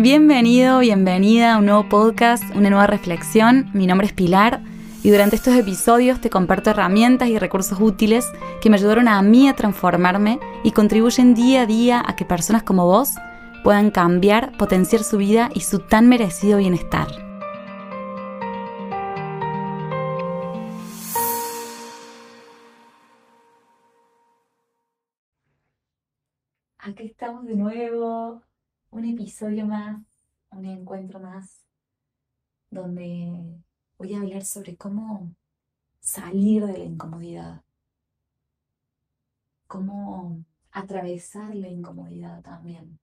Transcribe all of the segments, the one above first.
Bienvenido, bienvenida a un nuevo podcast, una nueva reflexión. Mi nombre es Pilar y durante estos episodios te comparto herramientas y recursos útiles que me ayudaron a mí a transformarme y contribuyen día a día a que personas como vos puedan cambiar, potenciar su vida y su tan merecido bienestar. Aquí estamos de nuevo un episodio más, un encuentro más, donde voy a hablar sobre cómo salir de la incomodidad, cómo atravesar la incomodidad también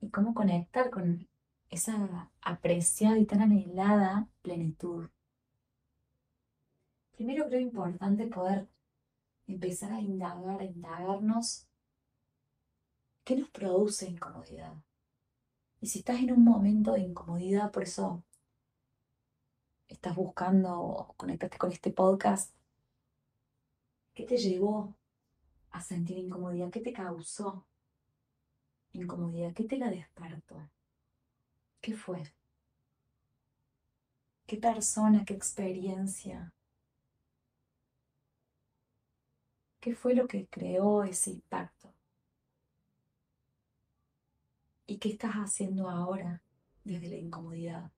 y cómo conectar con esa apreciada y tan anhelada plenitud. Primero creo importante poder empezar a indagar, a indagarnos ¿Qué nos produce incomodidad? Y si estás en un momento de incomodidad, por eso estás buscando conectarte con este podcast, ¿qué te llevó a sentir incomodidad? ¿Qué te causó incomodidad? ¿Qué te la despertó? ¿Qué fue? ¿Qué persona, qué experiencia? ¿Qué fue lo que creó ese impacto? ¿Y qué estás haciendo ahora desde la incomodidad?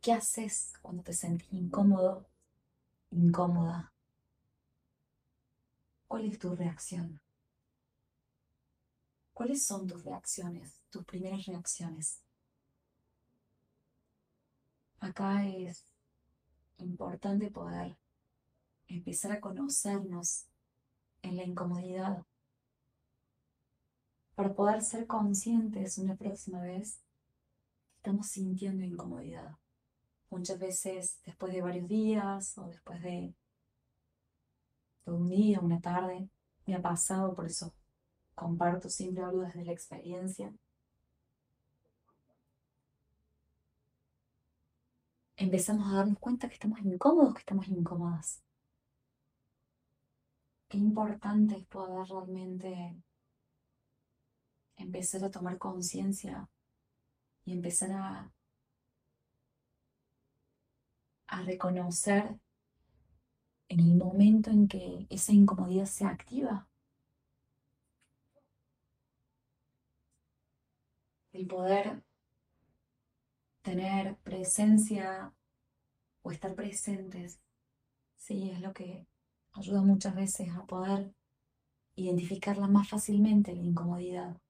¿Qué haces cuando te sentís incómodo, incómoda? ¿Cuál es tu reacción? ¿Cuáles son tus reacciones, tus primeras reacciones? Acá es importante poder empezar a conocernos en la incomodidad para poder ser conscientes una próxima vez estamos sintiendo incomodidad. Muchas veces después de varios días o después de un día, una tarde, me ha pasado, por eso comparto, siempre algo desde la experiencia. Empezamos a darnos cuenta que estamos incómodos, que estamos incómodas. Qué importante es poder realmente empezar a tomar conciencia y empezar a, a reconocer en el momento en que esa incomodidad se activa. El poder tener presencia o estar presentes, sí, es lo que ayuda muchas veces a poder identificarla más fácilmente, la incomodidad.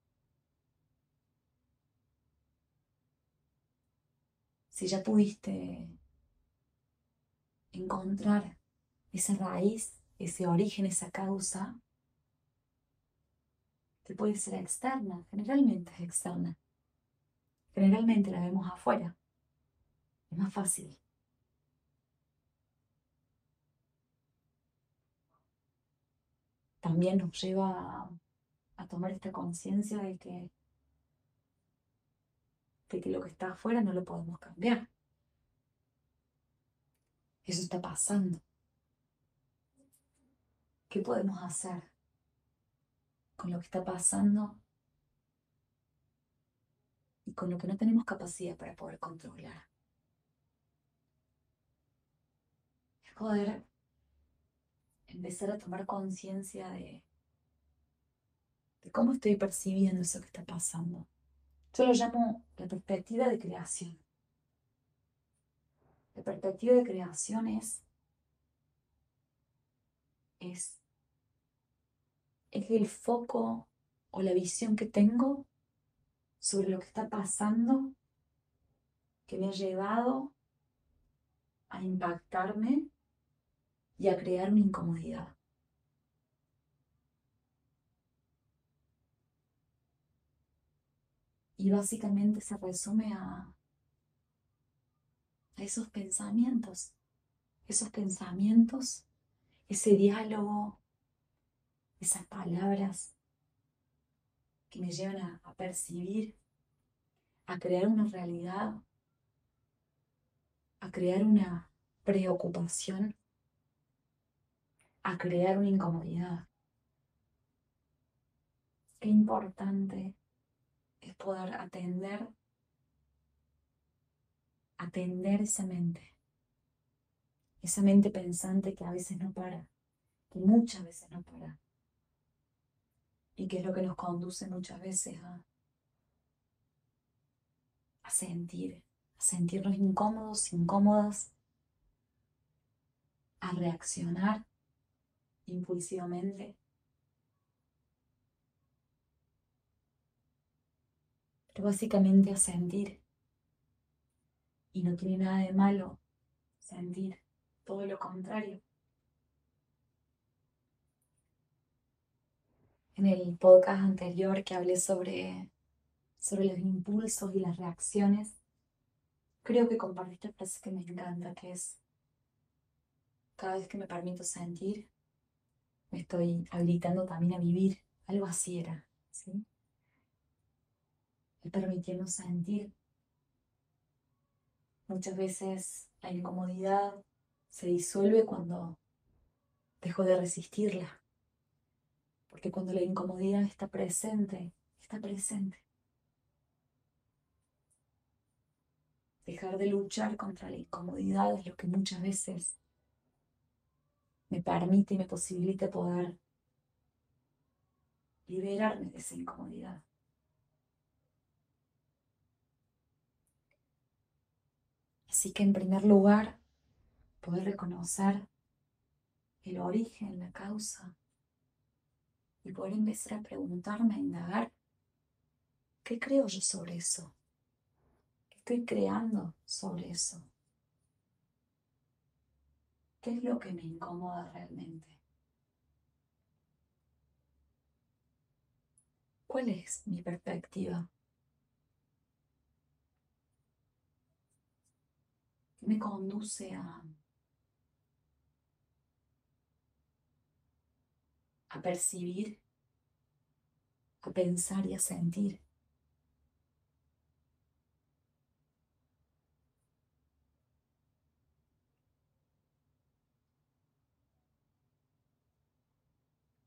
Si ya pudiste encontrar esa raíz, ese origen, esa causa, que puede ser externa, generalmente es externa. Generalmente la vemos afuera. Es más fácil. También nos lleva a, tomar esta conciencia de que de que lo que está afuera no lo podemos cambiar. Eso está pasando. ¿Qué podemos hacer con lo que está pasando y con lo que no tenemos capacidad para poder controlar? Es poder empezar a tomar conciencia de, de cómo estoy percibiendo eso que está pasando. Yo lo llamo la perspectiva de creación. La perspectiva de creación es, es, es el foco o la visión que tengo sobre lo que está pasando que me ha llevado a impactarme y a crear una incomodidad. Y básicamente se resume a, esos pensamientos, esos pensamientos, ese diálogo, esas palabras que me llevan a, a percibir, a crear una realidad, a crear una preocupación, a crear una incomodidad. qué importante es poder atender, atender esa mente, esa mente pensante que a veces no para, que muchas veces no para, y que es lo que nos conduce muchas veces a, a sentir, a sentirnos incómodos, incómodas, a reaccionar impulsivamente. Pero básicamente a sentir. Y no tiene nada de malo sentir, todo lo contrario. En el podcast anterior que hablé sobre, sobre los impulsos y las reacciones, creo que compartí esta frase que me encanta, que es cada vez que me permito sentir, me estoy habilitando también a vivir. Algo así era, ¿sí? El permitirnos sentir. Muchas veces la incomodidad se disuelve cuando dejo de resistirla. Porque cuando la incomodidad está presente, está presente. Dejar de luchar contra la incomodidad es lo que muchas veces me permite y me posibilita poder liberarme de esa incomodidad. Así que en primer lugar, poder reconocer el origen, la causa, y poder empezar a preguntarme, a indagar, ¿qué creo yo sobre eso? ¿Qué estoy creando sobre eso? ¿Qué es lo que me incomoda realmente? ¿Cuál es mi perspectiva? ¿Qué me conduce a, a percibir, a pensar y a sentir?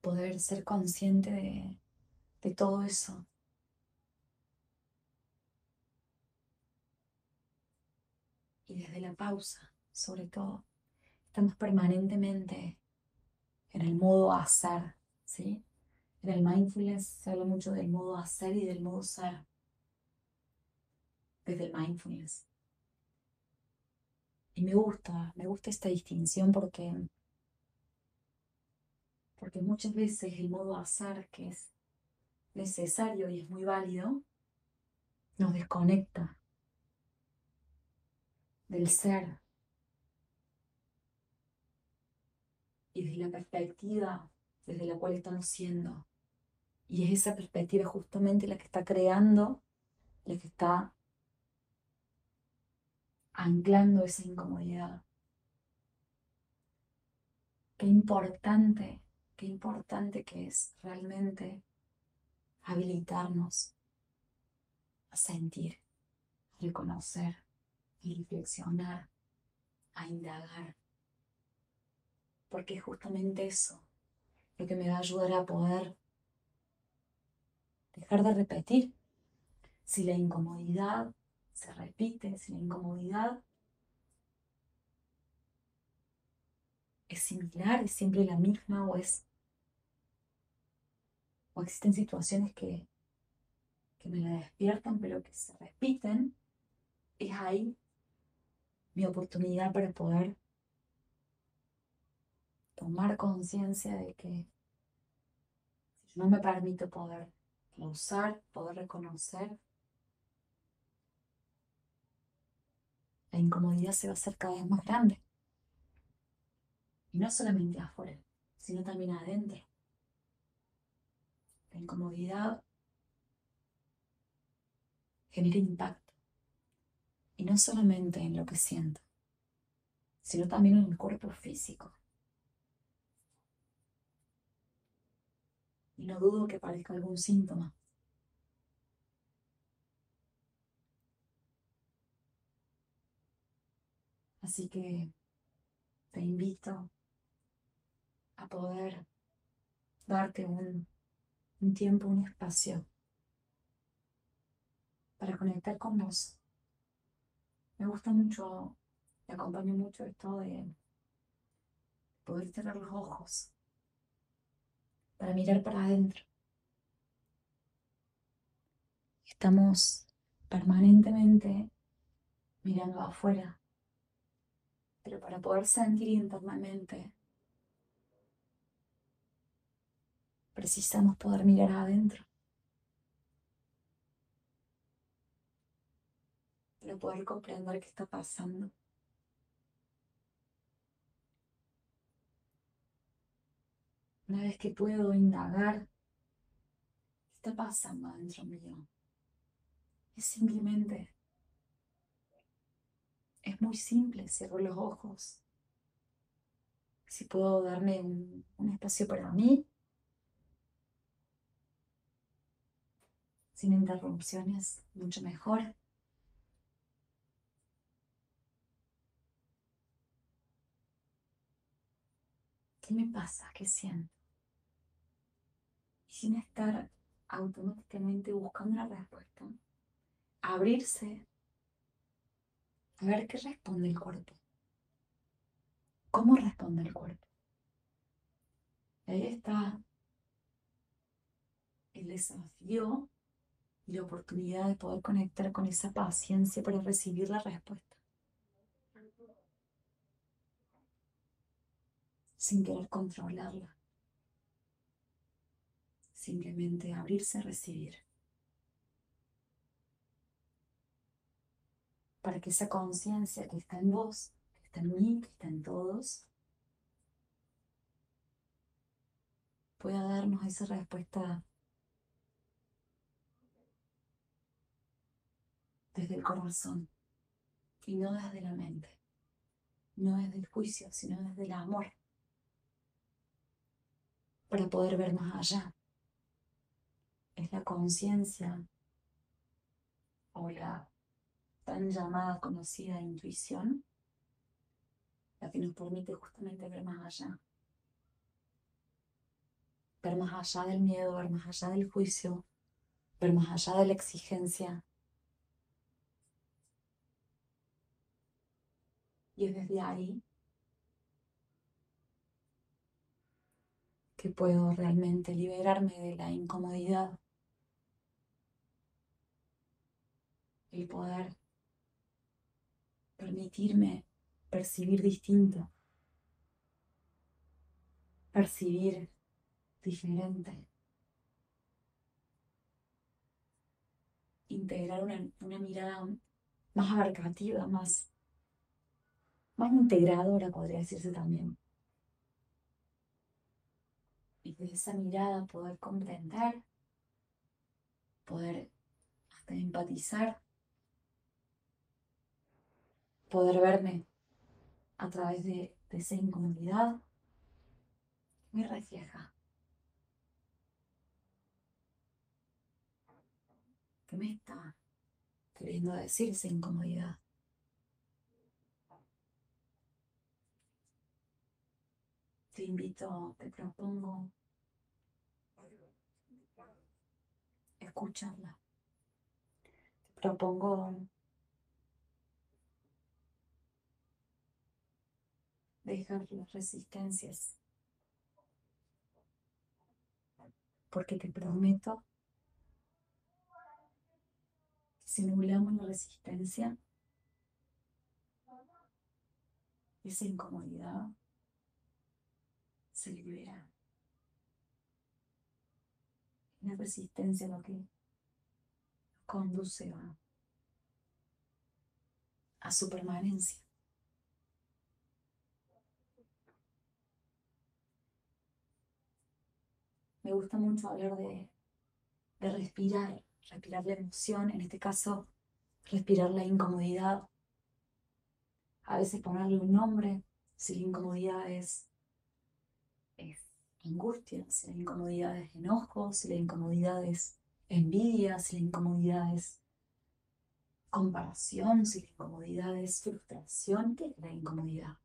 poder ser consciente de, todo eso. Y desde la pausa, sobre todo, estamos permanentemente en el modo hacer, ¿sí? En el mindfulness se habla mucho del modo hacer y del modo ser. Desde el mindfulness. Y me gusta, me gusta esta distinción porque porque muchas veces el modo azar, que es necesario y es muy válido, nos desconecta del ser y de la perspectiva desde la cual estamos siendo. Y es esa perspectiva justamente la que está creando, la que está anclando esa incomodidad. Qué importante qué importante que es realmente habilitarnos a sentir, a reconocer, a reflexionar, a indagar. Porque es justamente eso lo que me va a ayudar a poder dejar de repetir. Si la incomodidad se repite, si la incomodidad es similar, es siempre la misma o es o existen situaciones que, que me la despiertan pero que se repiten, es ahí mi oportunidad para poder tomar conciencia de que si yo no me permito poder usar, poder reconocer, la incomodidad se va a hacer cada vez más grande. Y no solamente afuera, sino también adentro. La incomodidad genera impacto. Y no solamente en lo que siento, sino también en el cuerpo físico. Y no dudo que parezca algún síntoma. Así que te invito a poder darte un un tiempo, un espacio para conectar con vos. Me gusta mucho, me acompaña mucho esto de poder cerrar los ojos para mirar para adentro. Estamos permanentemente mirando afuera, pero para poder sentir internamente precisamos poder mirar adentro. Para poder comprender qué está pasando. Una vez que puedo indagar, ¿qué está pasando adentro mío? Es simplemente, es muy simple, cierro los ojos. Si puedo darme un, un espacio para mí, sin interrupciones, mucho mejor. ¿Qué me pasa? ¿Qué siento? Y sin estar automáticamente buscando una respuesta, abrirse a ver qué responde el cuerpo. ¿Cómo responde el cuerpo? Ahí está el desafío y la oportunidad de poder conectar con esa paciencia para recibir la respuesta. Sin querer controlarla. Simplemente abrirse a recibir. Para que esa conciencia que está en vos, que está en mí, que está en todos, pueda darnos esa respuesta desde el corazón y no desde la mente, no desde el juicio, sino desde el amor, para poder ver más allá. Es la conciencia o la tan llamada, conocida intuición la que nos permite justamente ver más allá. Ver más allá del miedo, ver más allá del juicio, ver más allá de la exigencia, Y es desde ahí que puedo realmente liberarme de la incomodidad. El poder permitirme percibir distinto, percibir diferente, integrar una, una mirada más abarcativa, más más integradora, podría decirse también. Y desde esa mirada poder comprender, poder hasta empatizar, poder verme a través de, de esa incomodidad, me refleja. ¿Qué me está queriendo decir esa incomodidad? Te invito, te propongo escucharla. Te propongo dejar las resistencias. Porque te prometo que si anulamos la resistencia, esa incomodidad, se libera. La resistencia lo que conduce a, a su permanencia. Me gusta mucho hablar de, de respirar, respirar la emoción, en este caso, respirar la incomodidad. A veces ponerle un nombre, si la incomodidad es angustia, si la incomodidad es enojo, si la incomodidad es envidia, si la incomodidad es comparación, si la incomodidad es frustración, ¿qué es la incomodidad?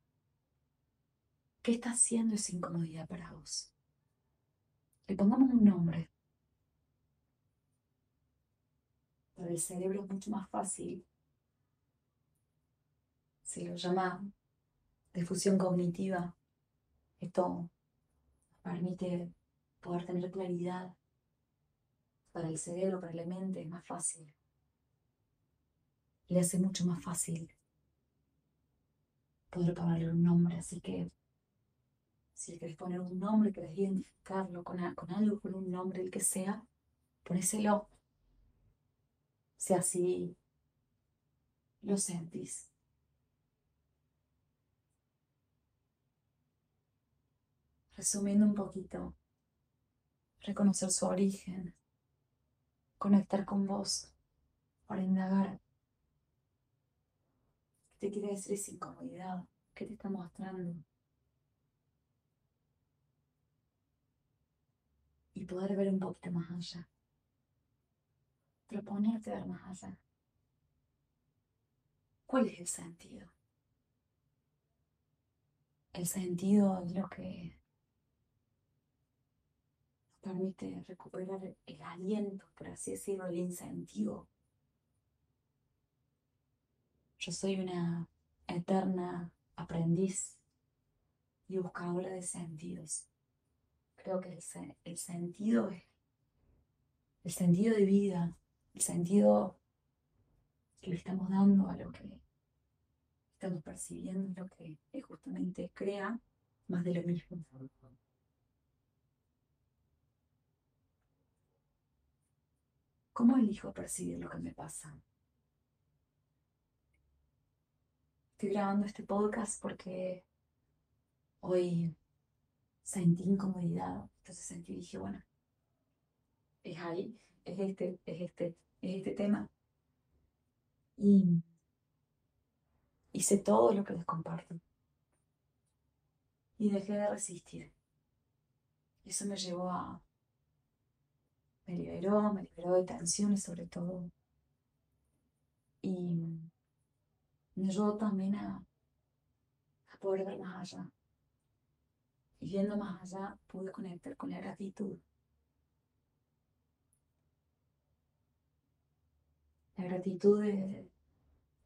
¿Qué está haciendo esa incomodidad para vos? Le pongamos un nombre para el cerebro es mucho más fácil. Se lo llama difusión cognitiva. Esto permite poder tener claridad. Para el cerebro, para la mente, es más fácil. Le hace mucho más fácil poder ponerle un nombre. Así que si querés poner un nombre, querés identificarlo con, con algo, con un nombre, el que sea, ponéselo. Si así lo sentís. Resumiendo un poquito, reconocer su origen, conectar con vos para indagar qué te quiere decir esa incomodidad, qué te está mostrando. Y poder ver un poquito más allá. Proponerte ver más allá. ¿Cuál es el sentido? El sentido es lo que permite recuperar el aliento, por así decirlo, el incentivo. Yo soy una eterna aprendiz y buscadora de sentidos. Creo que el, sentido es el sentido de vida, el sentido que le estamos dando a lo que estamos percibiendo, lo que justamente crea más de lo mismo. ¿Cómo elijo percibir lo que me pasa? Estoy grabando este podcast porque hoy sentí incomodidad, entonces sentí y dije, bueno, es ahí, es este, es este, es este tema. Y hice todo lo que les comparto. Y dejé de resistir. Eso me llevó a me liberó, me liberó de tensiones sobre todo. Y me ayudó también a, a poder ver más allá. Y viendo más allá pude conectar con la gratitud. La gratitud de,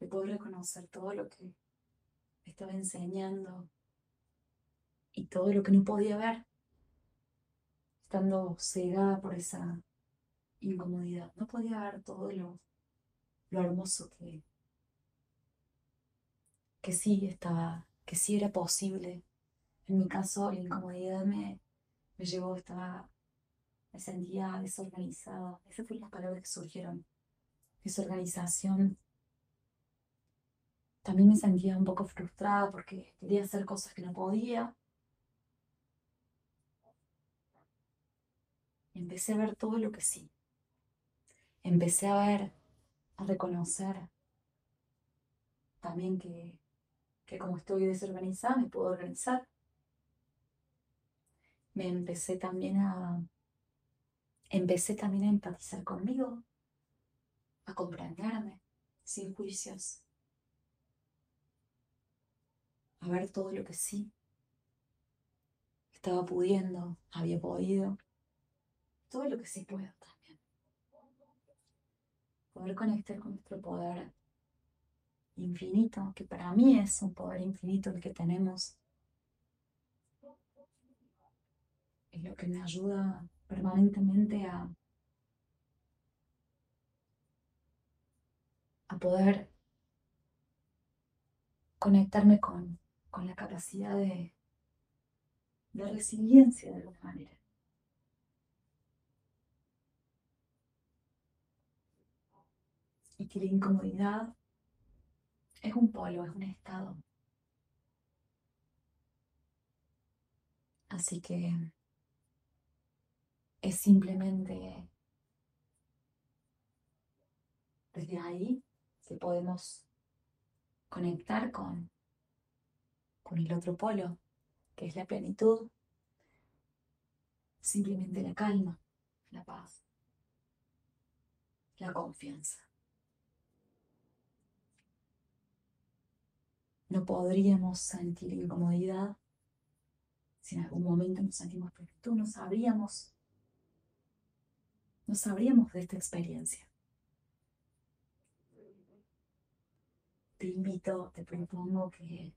de poder reconocer todo lo que estaba enseñando y todo lo que no podía ver, estando cegada por esa incomodidad. No podía ver todo lo, lo hermoso que, que sí estaba, que sí era posible. En mi caso, la incomodidad me, me llevó, estaba, me sentía desorganizada. Esas fueron las palabras que surgieron. Desorganización. También me sentía un poco frustrada porque quería hacer cosas que no podía. Empecé a ver todo lo que sí empecé a ver, a reconocer también que, que como estoy desorganizada me puedo organizar. Me empecé también a empecé también a empatizar conmigo, a comprenderme sin juicios, a ver todo lo que sí estaba pudiendo, había podido, todo lo que sí puedo poder conectar con nuestro poder infinito, que para mí es un poder infinito el que tenemos. Es lo que me ayuda permanentemente a, a poder conectarme con, con la capacidad de, de resiliencia de alguna manera. Y que la incomodidad es un polo, es un estado. Así que es simplemente desde ahí que podemos conectar con, con el otro polo, que es la plenitud, simplemente la calma, la paz, la confianza. No podríamos sentir incomodidad si en algún momento nos sentimos plenitud, no sabríamos, no sabríamos de esta experiencia. te invito, te propongo que,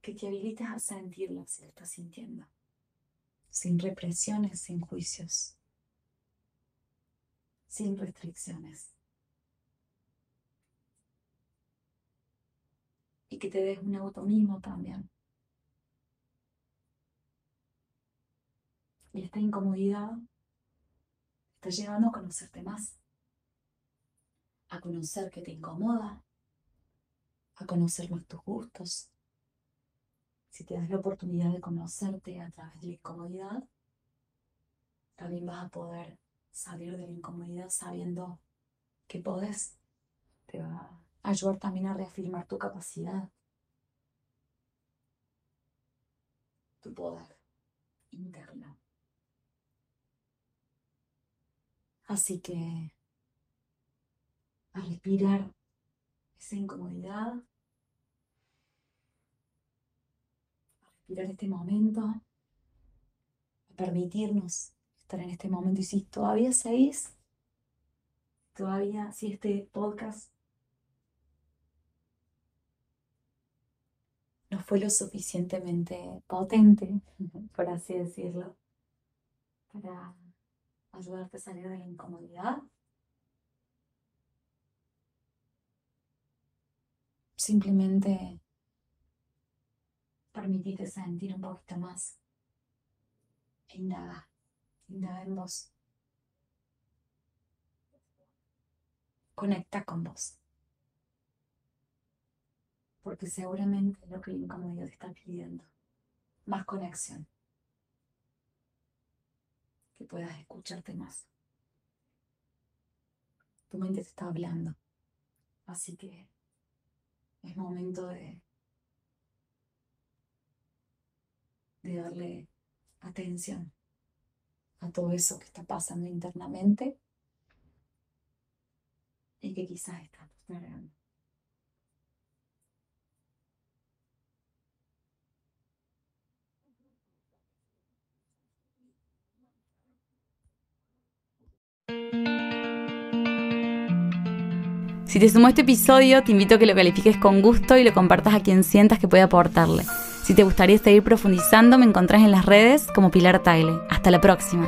que te habilites a sentirlo si lo estás sintiendo, sin represiones, sin juicios, sin restricciones. Que te des un automimo también. Y esta incomodidad está llegando a conocerte más a conocer qué te incomoda, a conocer más tus gustos. Si te das la oportunidad de conocerte a través de la incomodidad, también vas a poder salir de la incomodidad sabiendo que podés. Te va ayudar también a reafirmar tu capacidad, tu poder interno. Así que a respirar esa incomodidad, a respirar este momento, a permitirnos estar en este momento. Y si todavía seguís, todavía, si este podcast no fue lo suficientemente potente, por así decirlo, para ayudarte a salir de la incomodidad, Simplemente permitite sentir un poquito más. E indaga, indaga en vos. Conecta con vos. Porque seguramente lo que el incomodidad te está pidiendo. Más conexión. Que puedas escucharte más. Tu mente te está hablando. Así que es momento de, de darle atención a todo eso que está pasando internamente y que quizás está postergando. Si te sumó este episodio, te invito a que lo califiques con gusto y lo compartas a quien sientas que puede aportarle. Si te gustaría seguir profundizando, me encontrás en las redes como Pilar Tagle. Hasta la próxima.